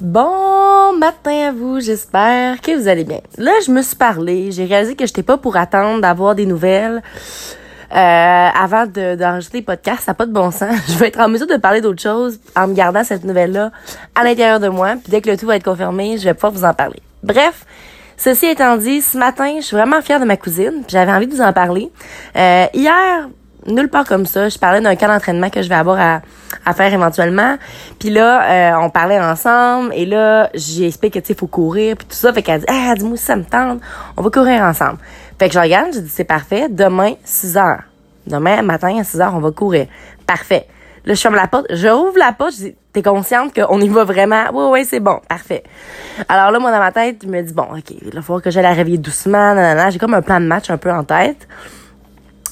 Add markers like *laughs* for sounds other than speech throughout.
Bon matin à vous, j'espère que vous allez bien. Là, je me suis parlé, j'ai réalisé que j'étais pas pour attendre d'avoir des nouvelles euh, avant de, d'enregistrer les podcasts, ça n'a pas de bon sens. *laughs* Je vais être en mesure de parler d'autre chose en me gardant cette nouvelle-là à l'intérieur de moi, puis dès que le tout va être confirmé, je vais pouvoir vous en parler. Bref, ceci étant dit, ce matin, je suis vraiment fière de ma cousine, j'avais envie de vous en parler. Euh, hier, nulle part comme ça. Je parlais d'un cas d'entraînement que je vais avoir à, à faire éventuellement. Puis là, euh, on parlait ensemble et là, j'ai expliqué que tu sais, faut courir puis tout ça. Fait qu'elle dit, ah, dis-moi ça me tente, on va courir ensemble. Fait que je regarde, je dis, c'est parfait. Demain, 6 heures. Demain matin à 6 heures, on va courir. Parfait. Là, je ferme la porte, je rouvre la porte, je dis, t'es consciente qu'on y va vraiment? Oui, oui, c'est bon, parfait. Alors là, moi, dans ma tête, je me dis, bon, OK, il va falloir que j'aille la réveiller doucement. J'ai comme un plan de match un peu en tête.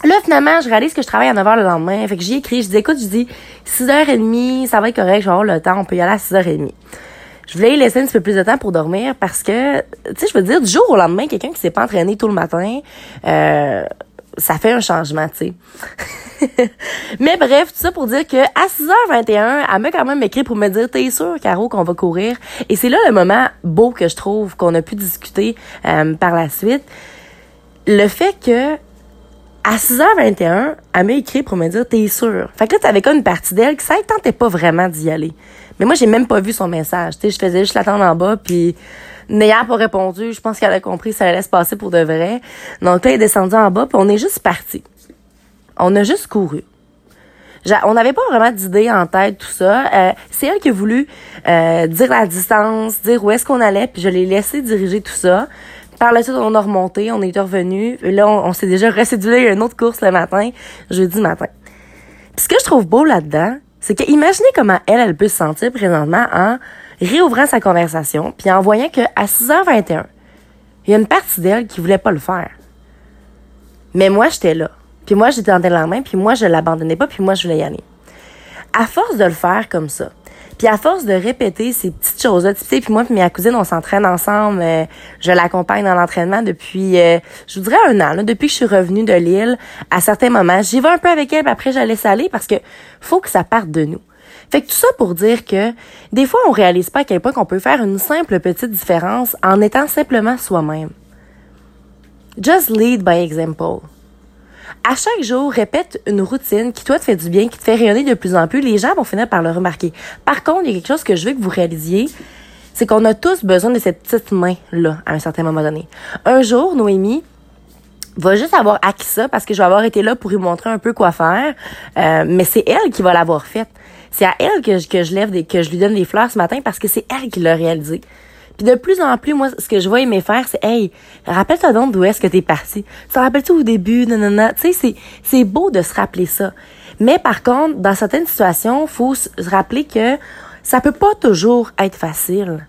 Là, finalement, je réalise que je travaille à 9h le lendemain. Fait que j'y écris, je dis, écoute, je dis, 6h30, ça va être correct, je vais avoir le temps, on peut y aller à 6h30. Je voulais y laisser un petit peu plus de temps pour dormir parce que, tu sais, je veux dire, du jour au lendemain, quelqu'un qui s'est pas entraîné tout le matin, euh, ça fait un changement, tu sais. *laughs* Mais bref, tout ça pour dire que à 6h21, elle m'a quand même écrit pour me dire T'es sûr, Caro, qu'on va courir? Et c'est là le moment beau que je trouve qu'on a pu discuter euh, par la suite. Le fait que à 6h21, elle m'a écrit pour me dire T'es sûr? Fait que là, t'avais comme une partie d'elle qui ça tentait pas vraiment d'y aller. Mais moi, j'ai même pas vu son message. Je faisais juste l'attendre en bas, puis n'ayant pas répondu, je pense qu'elle a compris que ça allait se passer pour de vrai. Donc là, elle est descendue en bas, puis on est juste parti. On a juste couru. On n'avait pas vraiment d'idée en tête, tout ça. Euh, c'est elle qui a voulu euh, dire la distance, dire où est-ce qu'on allait, puis je l'ai laissé diriger tout ça. Par la suite, on a remonté, on est revenu. Là, on, s'est déjà resédulé une autre course le matin, jeudi matin. Puis ce que je trouve beau là-dedans, c'est que imaginez comment elle, elle peut se sentir présentement en réouvrant sa conversation, puis en voyant qu'à 6h21, il y a une partie d'elle qui voulait pas le faire. Mais moi, j'étais là. Puis moi, j'étais dans la main, puis moi, je l'abandonnais pas, puis moi, je voulais y aller. À force de le faire comme ça, puis à force de répéter ces petites choses-là, tu sais, puis moi puis ma cousine, on s'entraîne ensemble. Euh, je l'accompagne dans l'entraînement depuis, euh, je vous dirais un an, là, depuis que je suis revenue de Lille. À certains moments, j'y vais un peu avec elle, puis après, je la laisse aller parce que faut que ça parte de nous. Fait que tout ça pour dire que des fois, on réalise pas à quel point qu'on peut faire une simple petite différence en étant simplement soi-même. Just lead by example à chaque jour, répète une routine qui, toi, te fait du bien, qui te fait rayonner de plus en plus. Les gens vont finir par le remarquer. Par contre, il y a quelque chose que je veux que vous réalisiez. C'est qu'on a tous besoin de cette petite main-là, à un certain moment donné. Un jour, Noémie, va juste avoir acquis ça parce que je vais avoir été là pour lui montrer un peu quoi faire. Euh, mais c'est elle qui va l'avoir faite. C'est à elle que je, que je lève des, que je lui donne des fleurs ce matin parce que c'est elle qui l'a réalisé. Puis de plus en plus, moi, ce que je vois aimer faire, c'est, hey, rappelle-toi donc d'où est-ce que t'es parti. Tu te rappelles-tu au début, non. Tu sais, c'est, c'est beau de se rappeler ça. Mais par contre, dans certaines situations, faut se rappeler que ça peut pas toujours être facile.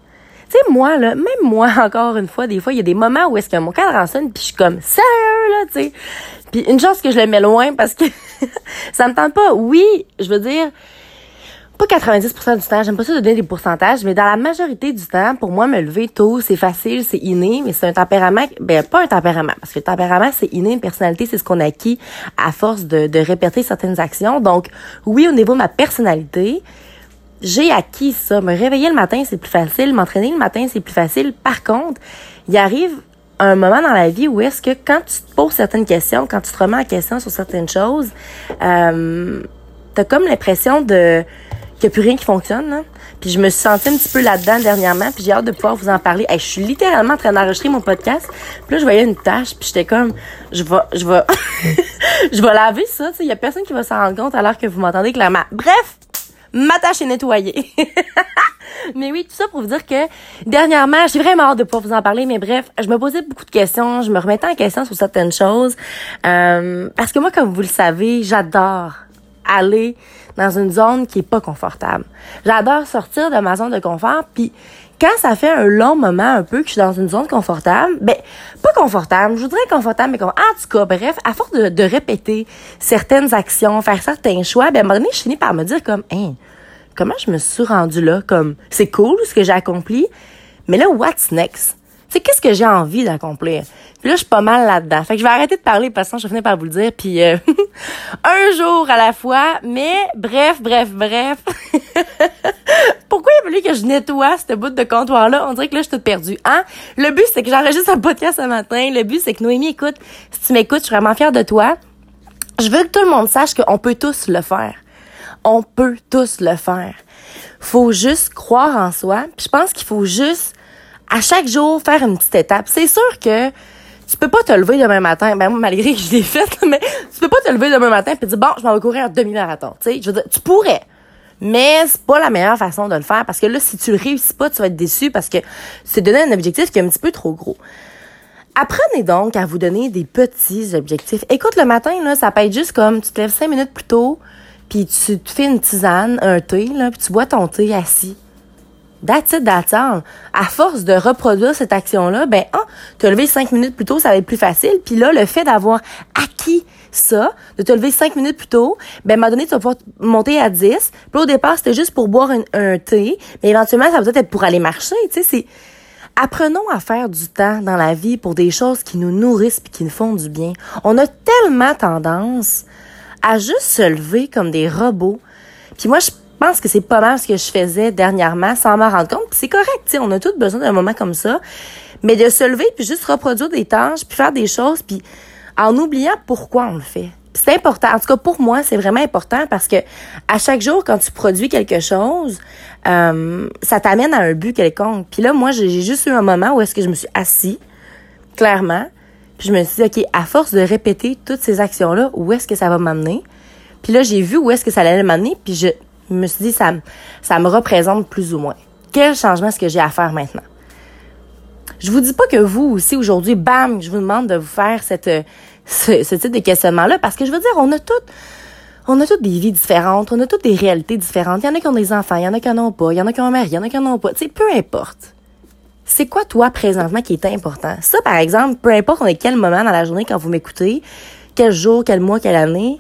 Tu sais, moi, là, même moi, *laughs* encore une fois, des fois, il y a des moments où est-ce que mon cadre sonne, puis je suis comme, sérieux, là, tu sais? Puis une chance que je le mets loin parce que *laughs* ça me tente pas. Oui, je veux dire, pas 90% du temps, j'aime pas ça donner des pourcentages, mais dans la majorité du temps, pour moi, me lever tôt, c'est facile, c'est inné, mais c'est un tempérament, ben pas un tempérament, parce que le tempérament, c'est inné, une personnalité, c'est ce qu'on acquis à force de, de répéter certaines actions. Donc, oui, au niveau de ma personnalité, j'ai acquis ça. Me réveiller le matin, c'est plus facile. M'entraîner le matin, c'est plus facile. Par contre, il arrive un moment dans la vie où est-ce que quand tu te poses certaines questions, quand tu te remets en question sur certaines choses, euh, t'as comme l'impression de qu'il n'y a plus rien qui fonctionne. Là. Puis je me suis sentie un petit peu là-dedans dernièrement, puis j'ai hâte de pouvoir vous en parler. je suis littéralement en train d'enregistrer mon podcast. Puis là, je voyais une tâche, puis j'étais comme, je vais, je vais, *laughs* je vais laver ça. Il y a personne qui va s'en rendre compte alors que vous m'entendez clairement. Bref, ma tâche est nettoyée. *laughs* mais oui, tout ça pour vous dire que dernièrement, j'ai vraiment hâte de pouvoir vous en parler. Mais bref, je me posais beaucoup de questions, je me remettais en question sur certaines choses. Euh, parce que moi, comme vous le savez, j'adore aller dans une zone qui est pas confortable. J'adore sortir de ma zone de confort, puis quand ça fait un long moment un peu que je suis dans une zone confortable, ben pas confortable, je voudrais confortable, mais en tout cas, bref, à force de, répéter certaines actions, faire certains choix, ben à un moment donné, je finis par me dire comme, hein, comment je me suis rendu là, comme c'est cool ce que j'ai accompli, mais là, what's next? sais, qu'est-ce que j'ai envie d'accomplir? Puis là, je suis pas mal là-dedans. Fait que je vais arrêter de parler parce que je vais par vous le dire. Puis euh, *laughs* *laughs* un jour à la fois. Mais bref, bref, bref. *laughs* pourquoi il a fallu que je nettoie cette bout de comptoir-là? On dirait que là, je suis toute perdue. Hein? Le but, c'est que j'enregistre un podcast ce matin. Le but, c'est que Noémie écoute. Si tu m'écoutes, je suis vraiment fière de toi. Je veux que tout le monde sache qu'on peut tous le faire. On peut tous le faire. Faut juste croire en soi. Je pense qu'il faut juste, à chaque jour, faire une petite étape. C'est sûr que tu peux pas te lever demain matin, ben malgré que je l'ai fait, mais tu peux pas te lever demain matin et dire bon, je m'en vais courir un demi-marathon. Tu sais, je veux dire, tu pourrais. Mais c'est pas la meilleure façon de le faire parce que là, si tu le réussis pas, tu vas être déçu parce que c'est donner un objectif qui est un petit peu trop gros. Apprenez donc à vous donner des petits objectifs. Écoute, le matin, là, ça peut être juste comme tu te lèves cinq minutes plus tôt, puis tu te fais une tisane, un thé, là, puis tu bois ton thé assis. That's it, À force de reproduire cette action-là, ben, ah, te lever cinq minutes plus tôt, ça va être plus facile. Puis là, le fait d'avoir acquis ça, de te lever cinq minutes plus tôt, ben, m'a donné, tu vas pouvoir monter à 10. Puis au départ, c'était juste pour boire un, thé. Mais éventuellement, ça va peut-être être pour aller marcher. Tu sais, c'est, apprenons à faire du temps dans la vie pour des choses qui nous nourrissent puis qui nous font du bien. On a tellement tendance à juste se lever comme des robots. Puis moi, je pense que c'est pas mal ce que je faisais dernièrement sans m'en rendre compte. c'est correct, on a tous besoin d'un moment comme ça. Mais de se lever puis juste reproduire des tâches puis faire des choses puis en oubliant pourquoi on le fait. c'est important. En tout cas, pour moi, c'est vraiment important parce que à chaque jour, quand tu produis quelque chose, euh, ça t'amène à un but quelconque. Puis là, moi, j'ai juste eu un moment où est-ce que je me suis assis, clairement. Puis je me suis dit, OK, à force de répéter toutes ces actions-là, où est-ce que ça va m'amener? Puis là, j'ai vu où est-ce que ça allait m'amener, puis je, je me suis dit, ça, ça me représente plus ou moins. Quel changement est-ce que j'ai à faire maintenant? Je vous dis pas que vous aussi, aujourd'hui, bam, je vous demande de vous faire cette, ce, type de questionnement-là, parce que je veux dire, on a toutes, on a toutes des vies différentes, on a toutes des réalités différentes. Il y en a qui ont des enfants, il y en a qui en ont pas, il y en a qui ont un mari, il y en a qui en ont pas. Tu sais, peu importe. C'est quoi, toi, présentement, qui est important? Ça, par exemple, peu importe on est quel moment dans la journée quand vous m'écoutez, quel jour, quel mois, quelle année,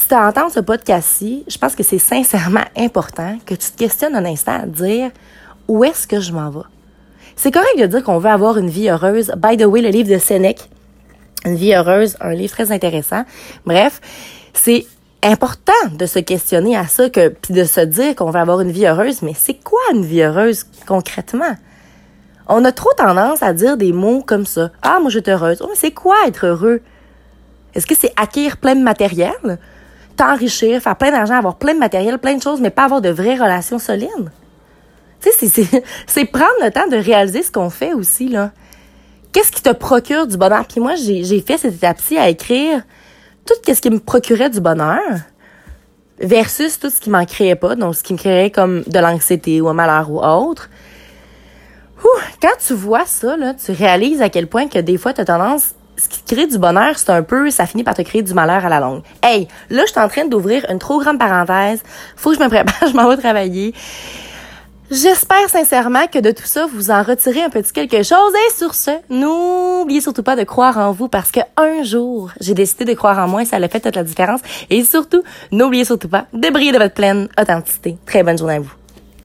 si tu entends ce podcast-ci, je pense que c'est sincèrement important que tu te questionnes un instant à dire où est-ce que je m'en vais? C'est correct de dire qu'on veut avoir une vie heureuse. By the way, le livre de Sénèque, Une vie heureuse, un livre très intéressant. Bref, c'est important de se questionner à ça que puis de se dire qu'on veut avoir une vie heureuse, mais c'est quoi une vie heureuse concrètement? On a trop tendance à dire des mots comme ça. Ah, moi je suis heureuse. Oh, mais c'est quoi être heureux? Est-ce que c'est acquérir plein de matériel? T'enrichir, faire plein d'argent, avoir plein de matériel, plein de choses, mais pas avoir de vraies relations solides. Tu sais, c'est *laughs* prendre le temps de réaliser ce qu'on fait aussi, là. Qu'est-ce qui te procure du bonheur? Puis moi, j'ai fait cette étape-ci à écrire tout ce qui me procurait du bonheur versus tout ce qui m'en créait pas, donc ce qui me créait comme de l'anxiété ou un malheur ou autre. quand tu vois ça, là, tu réalises à quel point que des fois, tu as tendance ce qui crée du bonheur, c'est un peu, ça finit par te créer du malheur à la longue. Hey, là, je suis en train d'ouvrir une trop grande parenthèse. Faut que je me prépare, *laughs* je m'en vais travailler. J'espère sincèrement que de tout ça, vous en retirez un petit quelque chose. Et sur ce, n'oubliez surtout pas de croire en vous parce que un jour, j'ai décidé de croire en moi et ça a fait toute la différence. Et surtout, n'oubliez surtout pas de briller de votre pleine authenticité. Très bonne journée à vous.